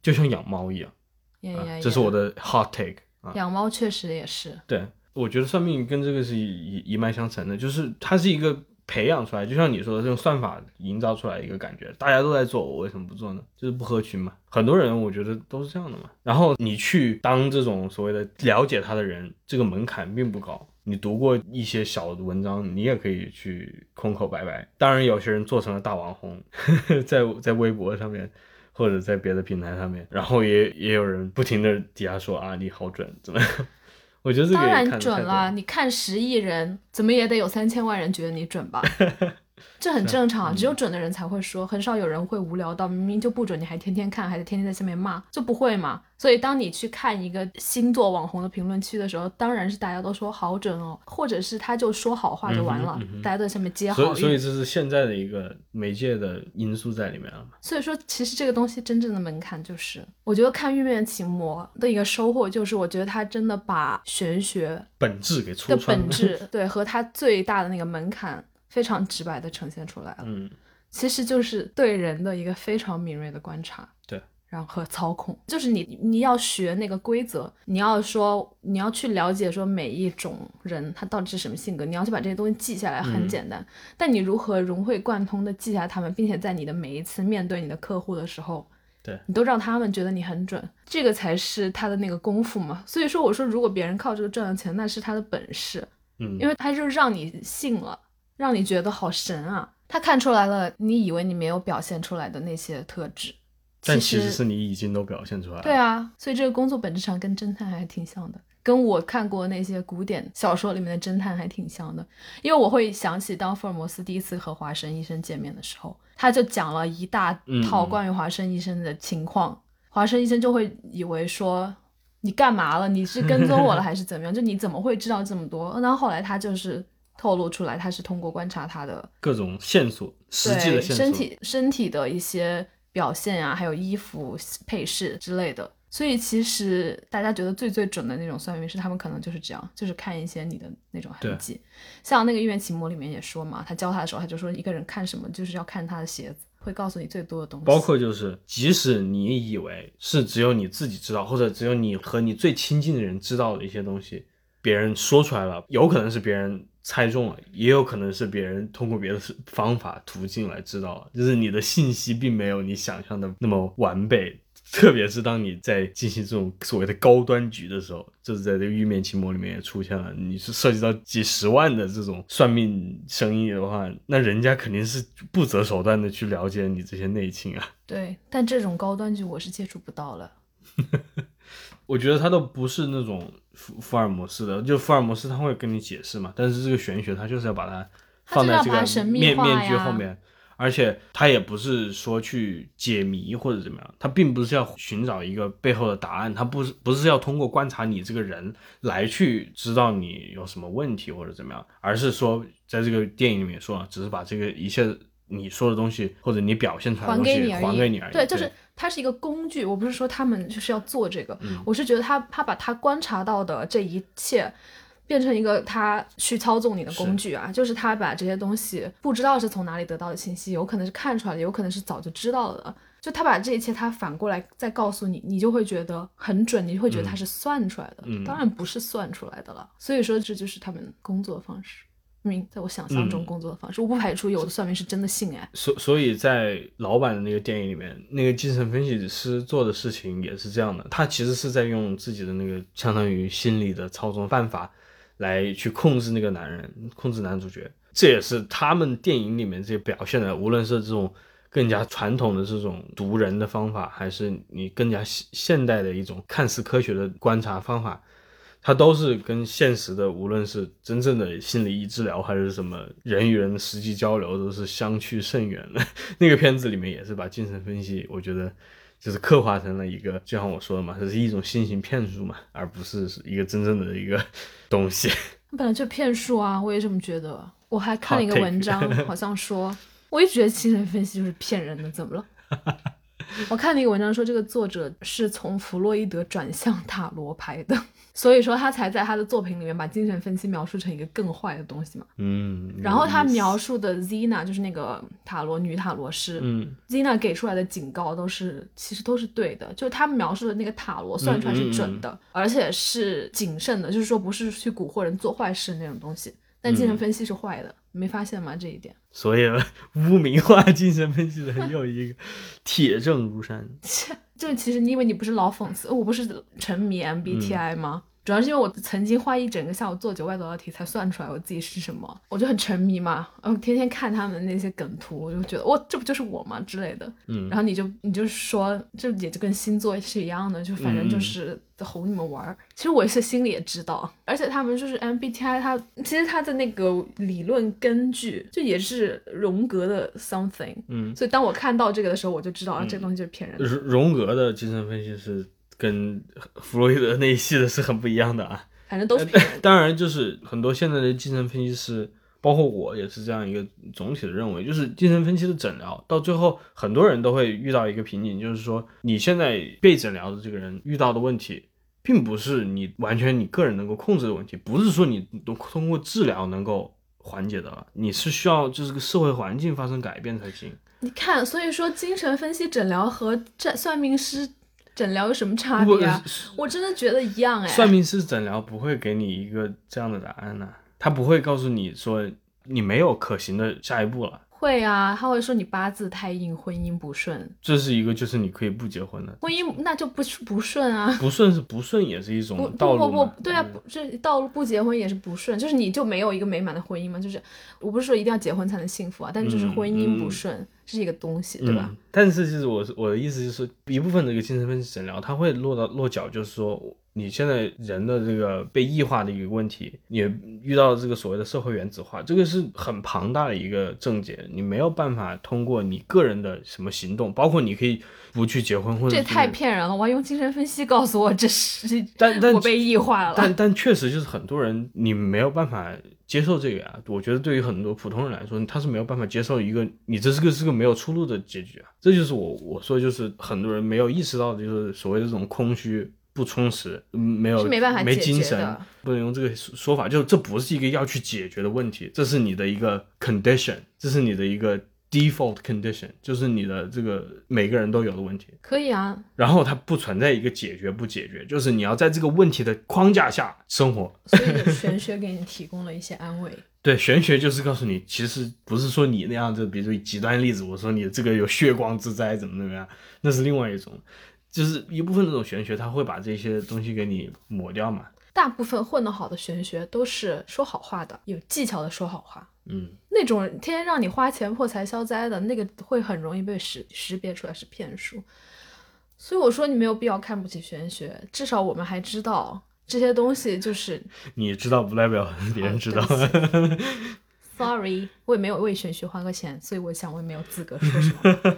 就像养猫一样。啊呀呀呀！这是我的 hot take 啊。养猫确实也是，对，我觉得算命跟这个是一一脉相承的，就是它是一个培养出来，就像你说的，这种算法营造出来一个感觉，大家都在做，我为什么不做呢？就是不合群嘛。很多人我觉得都是这样的嘛。然后你去当这种所谓的了解他的人，这个门槛并不高。你读过一些小的文章，你也可以去空口白白。当然，有些人做成了大网红，在在微博上面或者在别的平台上面，然后也也有人不停的底下说啊，你好准，怎么样？我觉得这个当然准了，你看十亿人，怎么也得有三千万人觉得你准吧？这很正常，只有准的人才会说，很少有人会无聊到明明就不准，你还天天看，还得天天在下面骂，就不会嘛。所以当你去看一个星座网红的评论区的时候，当然是大家都说好准哦，或者是他就说好话就完了，大家都在下面接好。所以所以这是现在的一个媒介的因素在里面了嘛？所以说，其实这个东西真正的门槛就是，我觉得看《玉面情魔》的一个收获就是，我觉得他真的把玄学本质给的戳穿了。本质，对和他最大的那个门槛非常直白的呈现出来了。嗯，其实就是对人的一个非常敏锐的观察，对，然后和操控，就是你你要学那个规则，你要说你要去了解说每一种人他到底是什么性格，你要去把这些东西记下来，很嗯简单。但你如何融会贯通的记下他们，并且在你的每一次面对你的客户的时候，对你都让他们觉得你很准，这个才是他的那个功夫嘛。所以说，我说如果别人靠这个赚了钱，那是他的本事，嗯，因为他就让你信了，让你觉得好神啊。他看出来了，你以为你没有表现出来的那些特质，但其其实是你已经都表现出来了。对啊，所以这个工作本质上跟侦探还挺像的，跟我看过那些古典小说里面的侦探还挺像的。因为我会想起当福尔摩斯第一次和华生医生见面的时候，他就讲了一大套嗯关于华生医生的情况，华生医生就会以为说。你干嘛了？你是跟踪我了 还是怎么样？就你怎么会知道这么多？然后后来他就是透露出来，他是通过观察他的各种线索，实际的对线索。身体身体的一些表现啊，还有衣服配饰之类的。所以其实大家觉得最最准的那种算命师，他们可能就是这样，就是看一些你的那种痕迹。像那个《玉面奇魔》里面也说嘛，他教他的时候，他就说一个人看什么，就是要看他的鞋子，会告诉你最多的东西。包括就是，即使你以为是只有你自己知道，或者只有你和你最亲近的人知道的一些东西，别人说出来了，有可能是别人猜中了，也有可能是别人通过别的方法途径来知道了，就是你的信息并没有你想象的那么完备。特别是当你在进行这种所谓的高端局的时候，就是在这个玉面奇魔里面也出现了，你是涉及到几十万的这种算命生意的话，那人家肯定是不择手段的去了解你这些内情啊。对，但这种高端局我是接触不到了。我觉得他都不是那种福福尔摩斯的，就福尔摩斯他会跟你解释嘛，但是这个玄学他就是要把它放在这个面面具后面，而且他也不是说去解谜或者怎么样，他并不是要寻找一个背后的答案，他不是不是要通过观察你这个人来去知道你有什么问题或者怎么样，而是说在这个电影里面说了，只是把这个一切你说的东西或者你表现出来的东西。还给你而已，对，就是它是一个工具。我不是说他们就是要做这个，嗯我是觉得他他把他观察到的这一切。变成一个他去操纵你的工具啊，就是他把这些东西不知道是从哪里得到的信息，有可能是看出来的，有可能是早就知道的。就他把这一切他反过来再告诉你，你就会觉得很准，你会觉得他是算出来的，嗯当然不是算出来的了。所以说这就是他们工作方式。命在我想象中嗯工作的方式，我不排除有的算命是真的信哎，所所以在老版的那个电影里面，那个精神分析师做的事情也是这样的，他其实是在用自己的那个相当于心理的操纵办法来去控制那个男人，控制男主角。这也是他们电影里面这些表现的，无论是这种更加传统的这种读人的方法，还是你更加现现代的一种看似科学的观察方法，它都是跟现实的，无论是真正的心理医治疗，还是什么人与人的实际交流，都是相去甚远的。那个片子里面也是把精神分析，我觉得就是刻画成了一个，就像我说的嘛，这是一种新型骗术嘛，而不是一个真正的一个东西。本来就骗术啊，我也这么觉得。我还看了一个文章，好像说，我一直觉得精神分析就是骗人的，怎么了？我看了一个文章说，这个作者是从弗洛伊德转向塔罗牌的，所以说他才在他的作品里面把精神分析描述成一个更坏的东西嘛。嗯，然后他描述的 Zina 就是那个塔罗女塔罗师，嗯 Zina 给出来的警告都是其实都是对的，就是他描述的那个塔罗算出来是准的，而且是谨慎的，就是说不是去蛊惑人做坏事那种东西。但精神分析是坏的，没发现吗？这一点。所以 污名化精神分析的又一个铁证如山。切，就其实你以为你不是老讽刺，我不是沉迷 MBTI 吗？主要是因为我曾经花一整个下午做九百多道题才算出来我自己是什么，我就很沉迷嘛，然后天天看他们那些梗图，我就觉得哇，这不就是我吗之类的。嗯，然后你就你就说，这也就跟星座是一样的，就反正就是哄你们玩儿。其实我是心里也知道，而且他们就是 MBTI，它其实它的那个理论根据就也是荣格的 something。嗯，所以当我看到这个的时候，我就知道啊，这个东西就是骗人的。荣格的精神分析是。跟弗洛伊德那一系的是很不一样的啊，反正都是。当然，就是很多现在的精神分析师，包括我也是这样一个总体的认为，就是精神分析的诊疗到最后，很多人都会遇到一个瓶颈，就是说你现在被诊疗的这个人遇到的问题，并不是你完全你个人能够控制的问题，不是说你都通过治疗能够缓解的了，你是需要就是个社会环境发生改变才行。你看，所以说精神分析诊疗和这算命师。诊疗有什么差别啊？我真的觉得一样哎。算命师诊疗不会给你一个这样的答案呢，他不会告诉你说你没有可行的下一步了。会啊，他会说你八字太硬，婚姻不顺。这是一个，就是你可以不结婚的。婚姻那就不不顺啊。不顺是不顺，也是一种道路。不不不，对啊，这道路不结婚也是不顺，就是你就没有一个美满的婚姻嘛。就是我不是说一定要结婚才能幸福啊，但就是婚姻不顺是一个东西，对吧？但是其实我我的意思就是，一部分这个精神分析诊疗，它会落到落脚，就是说。你现在人的这个被异化的一个问题，你遇到这个所谓的社会原子化，这个是很庞大的一个症结，你没有办法通过你个人的什么行动，包括你可以不去结婚，或者这太骗人了。我要用精神分析告诉我这是，但但我被异化了。但但确实就是很多人你没有办法接受这个啊。我觉得对于很多普通人来说，他是没有办法接受一个你这是个是个没有出路的结局啊。这就是我我说就是很多人没有意识到的就是所谓的这种空虚。不充实，没有没办法没精神，不能用这个说法，就这不是一个要去解决的问题，这是你的一个 condition，这是你的一个 default condition，就是你的这个每个人都有的问题。可以啊，然后它不存在一个解决不解决，就是你要在这个问题的框架下生活。所以玄学给你提供了一些安慰。对，玄学就是告诉你，其实不是说你那样子，比如说极端例子，我说你这个有血光之灾怎么怎么样，那是另外一种。就是一部分那种玄学，他会把这些东西给你抹掉嘛。大部分混得好的玄学都是说好话的，有技巧的说好话。嗯，那种天天让你花钱破财消灾的那个，会很容易被识识别出来是骗术。所以我说你没有必要看不起玄学，至少我们还知道这些东西就是。你知道不代表别人知道。Sorry，我也没有为玄学花过钱，所以我想我也没有资格说 什么。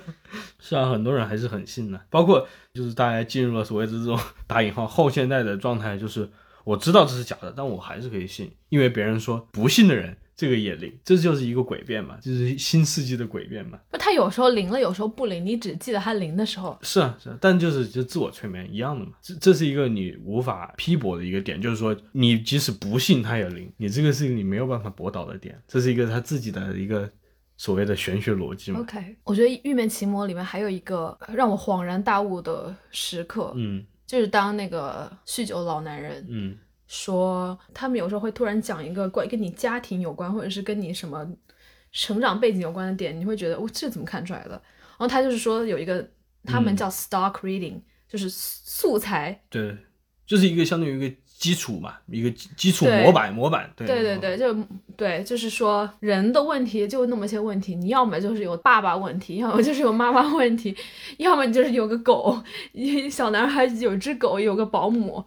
是啊，很多人还是很信的，包括就是大家进入了所谓的这种打引号后现代的状态，就是我知道这是假的，但我还是可以信，因为别人说不信的人。这个也灵，这就是一个诡辩嘛，就是新世纪的诡辩嘛。不，它有时候灵了，有时候不灵，你只记得它灵的时候。是啊，是啊，但就是就自我催眠一样的嘛。这这是一个你无法批驳的一个点，就是说你即使不信它也灵，你这个是你没有办法驳倒的点，这是一个他自己的一个所谓的玄学逻辑嘛。OK，我觉得《玉面奇魔》里面还有一个让我恍然大悟的时刻，嗯，就是当那个酗酒老男人，嗯。说他们有时候会突然讲一个关跟你家庭有关，或者是跟你什么成长背景有关的点，你会觉得哦，这怎么看出来的？然后他就是说有一个，他们叫 stock reading，就是素材，对，就是一个相当于一个。基础嘛，一个基础模板，模板，对对对对，就对，就是说人的问题就那么些问题，你要么就是有爸爸问题，要么就是有妈妈问题，要么就是有个狗，小男孩有只狗，有个保姆。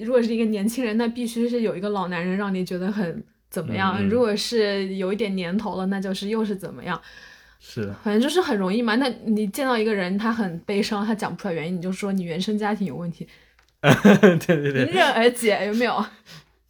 如果是一个年轻人，那必须是有一个老男人让你觉得很怎么样。如果是有一点年头了，那就是又是怎么样。是的，反正就是很容易嘛。那你见到一个人，他很悲伤，他讲不出来原因，你就说你原生家庭有问题。对对对，迎刃而解，有没有？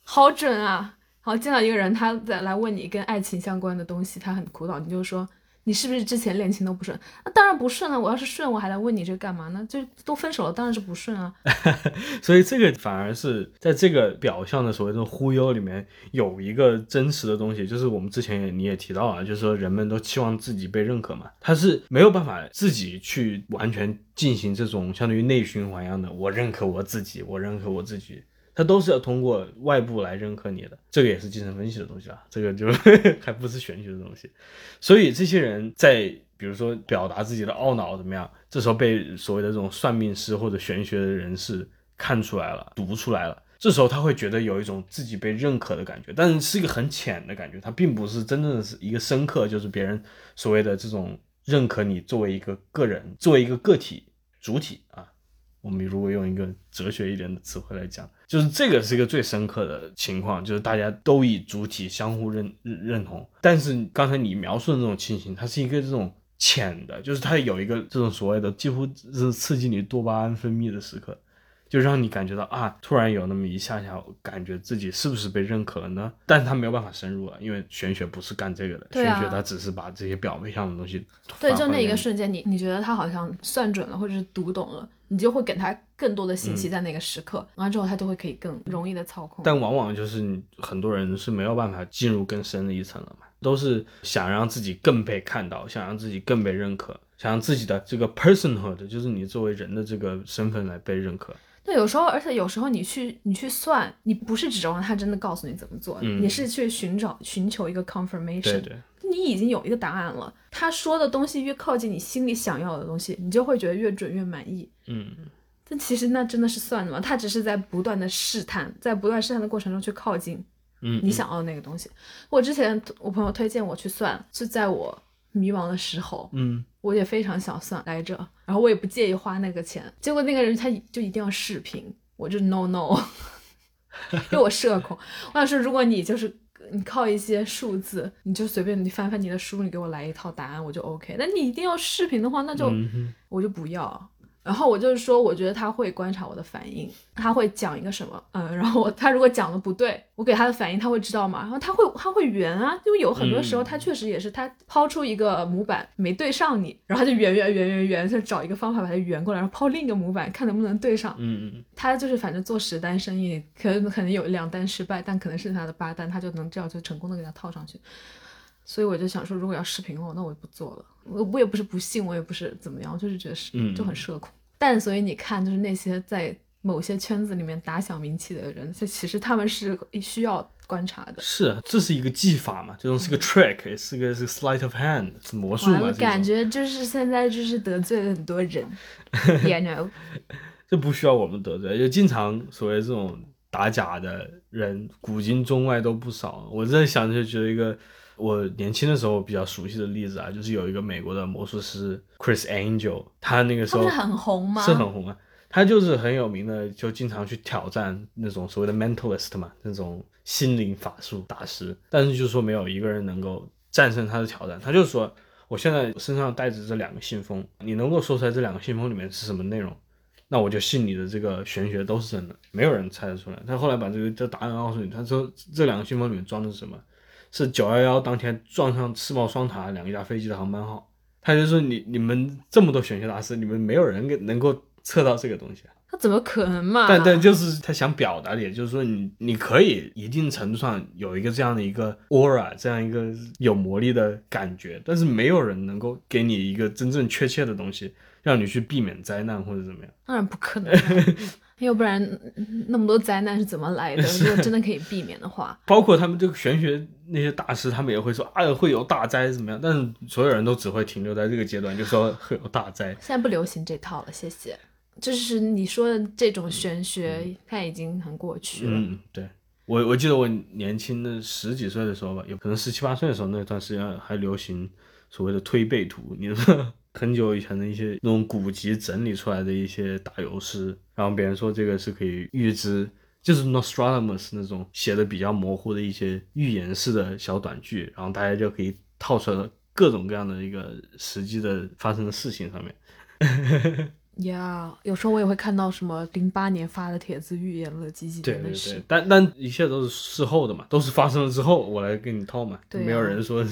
好准啊！好，见到一个人，他在来问你跟爱情相关的东西，他很苦恼，你就说。你是不是之前恋情都不顺？那当然不顺了。我要是顺，我还来问你这干嘛呢？就都分手了，当然是不顺啊。所以这个反而是在这个表象的所谓的忽悠里面，有一个真实的东西，就是我们之前也你也提到啊，就是说人们都期望自己被认可嘛，他是没有办法自己去完全进行这种相当于内循环一样的，我认可我自己，我认可我自己。他都是要通过外部来认可你的。这个也是精神分析的东西啊，这个就 还不是玄学的东西。所以这些人在比如说表达自己的懊恼怎么样，这时候被所谓的这种算命师或者玄学的人士看出来了，读出来了。这时候他会觉得有一种自己被认可的感觉，但是是一个很浅的感觉，他并不是真正的是一个深刻，就是别人所谓的这种认可你作为一个个人，作为一个个体主体啊。我们如果用一个哲学一点的词汇来讲，就是这个是一个最深刻的情况，就是大家都以主体相互认认同。但是刚才你描述的这种情形，它是一个这种浅的，就是它有一个这种所谓的几乎是刺激你多巴胺分泌的时刻。就让你感觉到啊，突然有那么一下下，感觉自己是不是被认可了呢？但是他没有办法深入了，因为玄学不是干这个的，玄学它只是把这些表面上的东西。对，就那一个瞬间，你你觉得他好像算准了，或者是读懂了，你就会给他更多的信息在那个时刻，完了之后他就会可以更容易的操控。但往往就是很多人是没有办法进入更深的一层了嘛，都是想让自己更被看到，想让自己更被认可，想让自己的这个 personhood，就是你作为人的这个身份来被认可。那有时候，而且有时候你去你去算，你不是指望他真的告诉你怎么做，你是去寻找寻求一个 confirmation。对对，你已经有一个答案了。他说的东西越靠近你心里想要的东西，你就会觉得越准越满意。嗯，但其实那真的是算的吗？他只是在不断的试探，在不断试探的过程中去靠近，嗯，你想要的那个东西。我之前我朋友推荐我去算，是在我迷茫的时候，嗯。我也非常想算来着，然后我也不介意花那个钱。结果那个人他就一定要视频，我就 no no，因为我社恐。我想说，如果你就是你靠一些数字，你就随便你翻翻你的书，你给我来一套答案，我就 OK。那你一定要视频的话，那就我就不要。然后我就是说，我觉得他会观察我的反应，他会讲一个什么，嗯，然后他如果讲的不对，我给他的反应他会知道吗？然后他会他会圆啊，因为有很多时候他确实也是他抛出一个模板没对上你，然后他就圆圆圆圆圆，就找一个方法把它圆过来，然后抛另一个模板看能不能对上。嗯嗯，他就是反正做十单生意，可能可能有两单失败，但可能剩下的八单，他就能这样就成功的给他套上去。所以我就想说，如果要视频哦，那我就不做了。我我也不是不信，我也不是怎么样，我就是觉得是就很社恐。但所以你看，就是那些在某些圈子里面打响名气的人，这其实他们是需要观察的。是，这是一个技法嘛，这种是个 trick，是个是 sleight of hand，是魔术嘛。我感觉就是现在就是得罪了很多人，you know。这不需要我们得罪，就经常所谓这种打假的人，古今中外都不少。我在想，就觉得一个。我年轻的时候比较熟悉的例子啊，就是有一个美国的魔术师 Chris Angel，他那个时候是很红吗？是很红啊，他就是很有名的，就经常去挑战那种所谓的 mentalist 嘛，那种心灵法术大师。但是就是说没有一个人能够战胜他的挑战。他就说，我现在身上带着这两个信封，你能够说出来这两个信封里面是什么内容，那我就信你的这个玄学都是真的。没有人猜得出来。他后来把这个这答案告诉你，他说这两个信封里面装的是什么？是九幺幺当天撞上世贸双塔两架飞机的航班号，他就说你你们这么多玄学大师，你们没有人给能够测到这个东西，他怎么可能嘛？但但就是他想表达的，也就是说你你可以一定程度上有一个这样的一个 aura，这样一个有魔力的感觉，但是没有人能够给你一个真正确切的东西，让你去避免灾难或者怎么样。当然不可能。要不然 那么多灾难是怎么来的？如果真的可以避免的话，包括他们这个玄学那些大师，他们也会说啊会有大灾怎么样？但是所有人都只会停留在这个阶段，就说会有大灾。现在不流行这套了，谢谢。就是你说的这种玄学，它已经很过去了。嗯，对我我记得我年轻的十几岁的时候吧，有可能十七八岁的时候，那段时间还流行所谓的推背图，你说。很久以前的一些那种古籍整理出来的一些打油诗，然后别人说这个是可以预知，就是 Nostradamus 那种写的比较模糊的一些预言式的小短句，然后大家就可以套出来各种各样的一个实际的发生的事情上面。呀，有时候我也会看到什么零八年发的帖子预言了几几年的事，但但一切都是事后的嘛，都是发生了之后我来跟你套嘛，没有人说。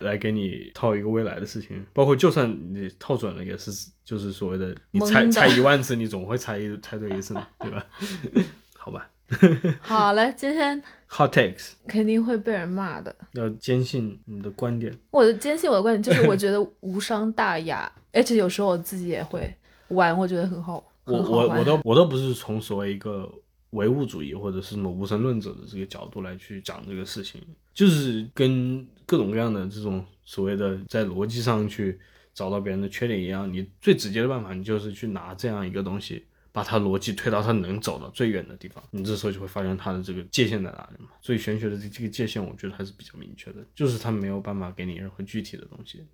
来给你套一个未来的事情，包括就算你套准了，也是就是所谓的你猜猜一万次，你总会猜一猜对一次嘛，对吧？好吧。好嘞，今天 hot takes 肯定会被人骂的。要坚信你的观点。我的坚信我的观点就是，我觉得无伤大雅，而且有时候我自己也会玩，我觉得很好。我我我都我都不是从所谓一个唯物主义或者是什么无神论者的这个角度来去讲这个事情，就是跟各种各样的这种所谓的在逻辑上去找到别人的缺点一样，你最直接的办法，你就是去拿这样一个东西，把它逻辑推到它能走到最远的地方，你这时候就会发现它的这个界限在哪里嘛。所以玄学的这这个界限，我觉得还是比较明确的，就是它没有办法给你任何具体的东西，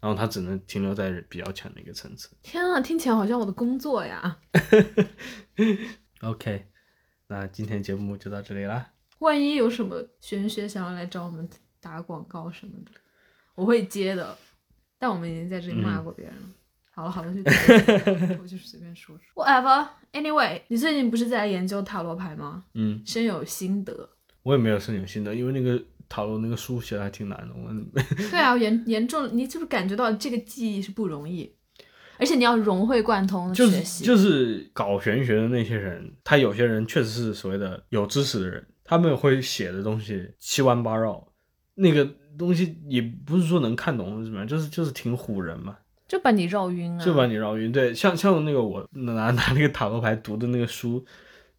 然后它只能停留在比较浅的一个层次。天啊，听起来好像我的工作呀！OK，那今天节目就到这里啦。万一有什么玄学想要来找我们打广告什么的，我会接的。但我们已经在这里骂过别人了。好了好了，就 这样 我就是随便说说。Whatever. Anyway，你最近不是在研究塔罗牌吗？嗯，深有心得。我也没有深有心得，因为那个塔罗那个书写的还挺难的。我 对啊，严严重，你就是感觉到这个记忆是不容易，而且你要融会贯通的就是学习。就是搞玄学的那些人，他有些人确实是所谓的有知识的人，他们会写的东西七弯八绕，那个东西也不是说能看懂或者怎么样，就是就是挺唬人嘛，就把你绕晕啊！就把你绕晕。对，像像那个我拿拿那个塔罗牌读的那个书，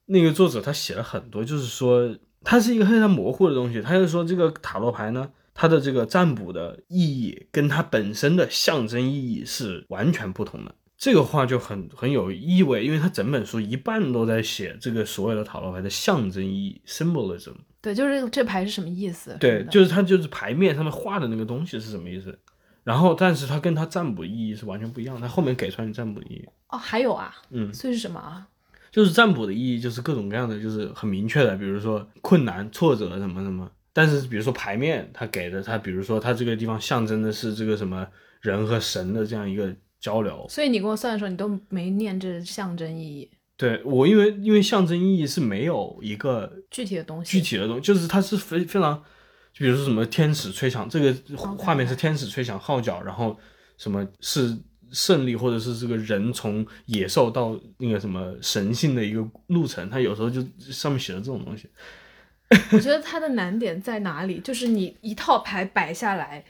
那个作者他写了很多，就是说它是一个非常模糊的东西，他就说这个塔罗牌呢。它的这个占卜的意义跟它本身的象征意义是完全不同的。这个话就很很有意味，因为他整本书一半都在写这个所有的塔罗牌的象征意义 （symbolism）。对，就是这牌是什么意思？对，就是它就是牌面上面画的那个东西是什么意思。然后，但是它跟它占卜意义是完全不一样的。它后面给出来的占卜意义，哦，还有啊，嗯，所以是什么啊？就是占卜的意义就是各种各样的，就是很明确的，比如说困难、挫折什么什么。但是比如说牌面，它给的它，比如说它这个地方象征的是这个什么人和神的这样一个交流。所以你跟我算的时候，你都没念这象征意义，对我，因为因为象征意义是没有一个具体的东西。具体的东西，就是它是非非常，就比如说什么天使吹响，这个画面是天使吹响号角，然后什么是胜利，或者是这个人从野兽到那个什么神性的一个路程，它有时候就上面写的这种东西。我觉得它的难点在哪里？就是你一套牌摆下来，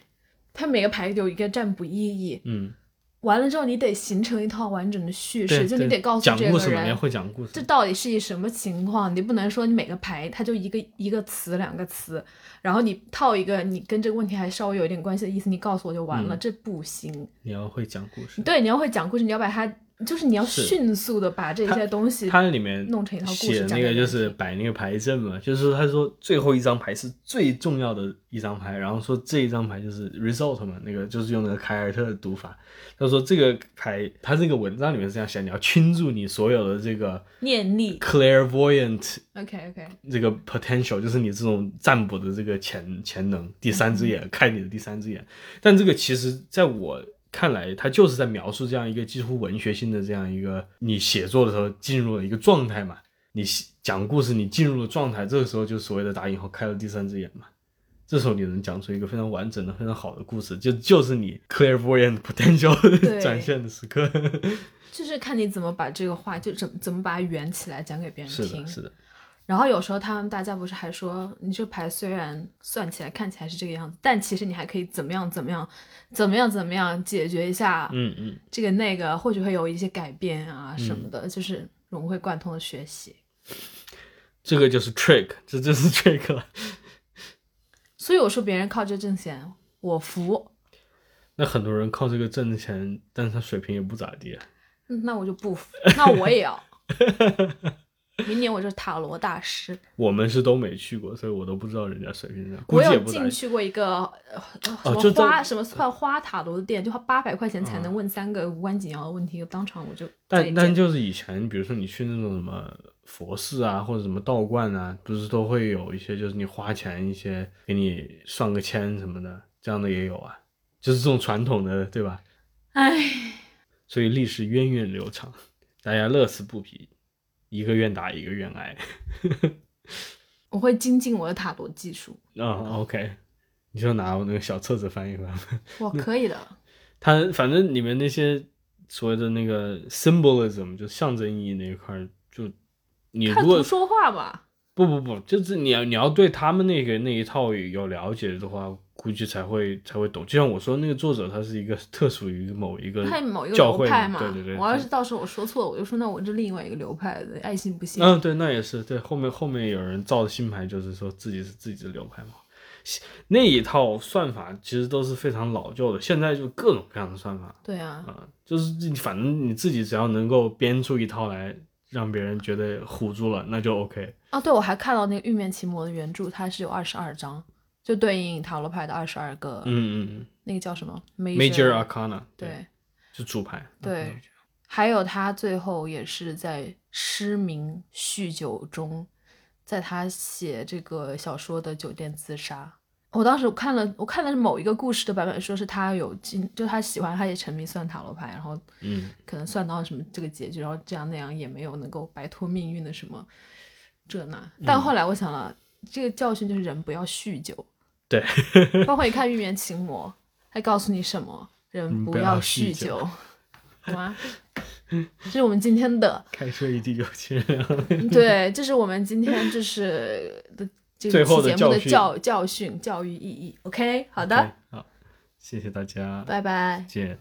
它每个牌有一个占卜意义，嗯，完了之后你得形成一套完整的叙事，就你得告诉这个人。会讲故事这。到底是一什么情况？你不能说你每个牌它就一个一个词两个词，然后你套一个你跟这个问题还稍微有一点关系的意思，你告诉我就完嗯了，这不行。你要会讲故事。对，你要会讲故事，你要把它，就是你要迅速的把这些东西它里面弄成一套故事写那个就是摆那个牌阵嘛，就是他说最后一张牌是最重要的一张牌，然后说这一张牌就是 result 嘛，那个就是用那个凯尔特的读法。他说这个牌，他这个文章里面是这样写，你要倾注你所有的这个念力。clairvoyant OK OK，这个 potential，就是你这种占卜的这个潜潜能，第三只眼，看你的第三只眼。但这个其实在我看来，他就是在描述这样一个几乎文学性的这样一个你写作的时候进入了一个状态嘛。你写讲故事，你进入了状态，这个时候就所谓的打引号开了第三只眼嘛。这时候你能讲出一个非常完整的、非常好的故事，就就是你 clairvoyant potential 展现的时刻。就是看你怎么把这个话，就怎怎么把它圆起来讲给别人听是的，。是的，然后有时候他们大家不是还说，你这牌虽然算起来看起来是这个样子，但其实你还可以怎么样怎么样，怎么样怎么样解决一下嗯嗯，这个那个，或许会有一些改变啊什么的，就是融会贯通的学习。这个就是 trick，这就是 trick 了。所以我说别人靠这挣钱，我服，那很多人靠这个挣钱，但是他水平也不咋地啊。嗯那我就不服，那我也要。明年我就是塔罗大师。我们是都没去过，所以我都不知道人家水平怎样，我有。进去过一个呃什么花什么算花塔罗的店，就花八百块钱才能问三个无关紧要的问题，当场我就但但就是以前，比如说你去那种什么佛寺啊，或者什么道观啊，不是都会有一些，就是你花钱一些给你算个签什么的，这样的也有啊，就是这种传统的，对吧？唉，所以历史源远流长，大家乐此不疲，一个愿打一个愿挨。我会精进我的塔罗技术，啊、o k 你就拿我那个小册子翻一翻。我可以的。它反正里面那些所谓的那个 symbolism 就象征意义那一块儿，就你如果说话吧，不不不，就是你要你要对他们那个那一套有了解的话，估计才会才会懂。就像我说，那个作者他是一个特属于某一个他某一个教会流派嘛。对对对。我要是到时候我说错了，我就说那我是另外一个流派的，爱信不信。嗯，对，那也是对。后面后面有人造的新牌，就是说自己是自己的流派嘛。那一套算法其实都是非常老旧的，现在就各种各样的算法。对啊，啊，就是反正你自己只要能够编出一套来，让别人觉得唬住了，那就 OK。啊，对，我还看到那个《玉面奇魔》的原著，它是有二十二章，就对应塔罗牌的二十二个。嗯嗯嗯那个叫什么？Major Arcana。对，是主牌。对，还有他最后也是在失明酗酒中。在他写这个小说的酒店自杀，我当时看了，我看的是某一个故事的版本，说是他有进，就他喜欢，他也沉迷算塔罗牌，然后嗯，可能算到什么这个结局，然后这样那样也没有能够摆脱命运的什么这那。但后来我想了，这个教训就是人不要酗酒。对。包括你看玉面情魔还告诉你什么？人不要酗酒 好吗？这是我们今天的 开车一地有钱对这是我们今天就是的这期节目的教教训教育意义。Ok 好的。好。谢谢大家。拜拜。见。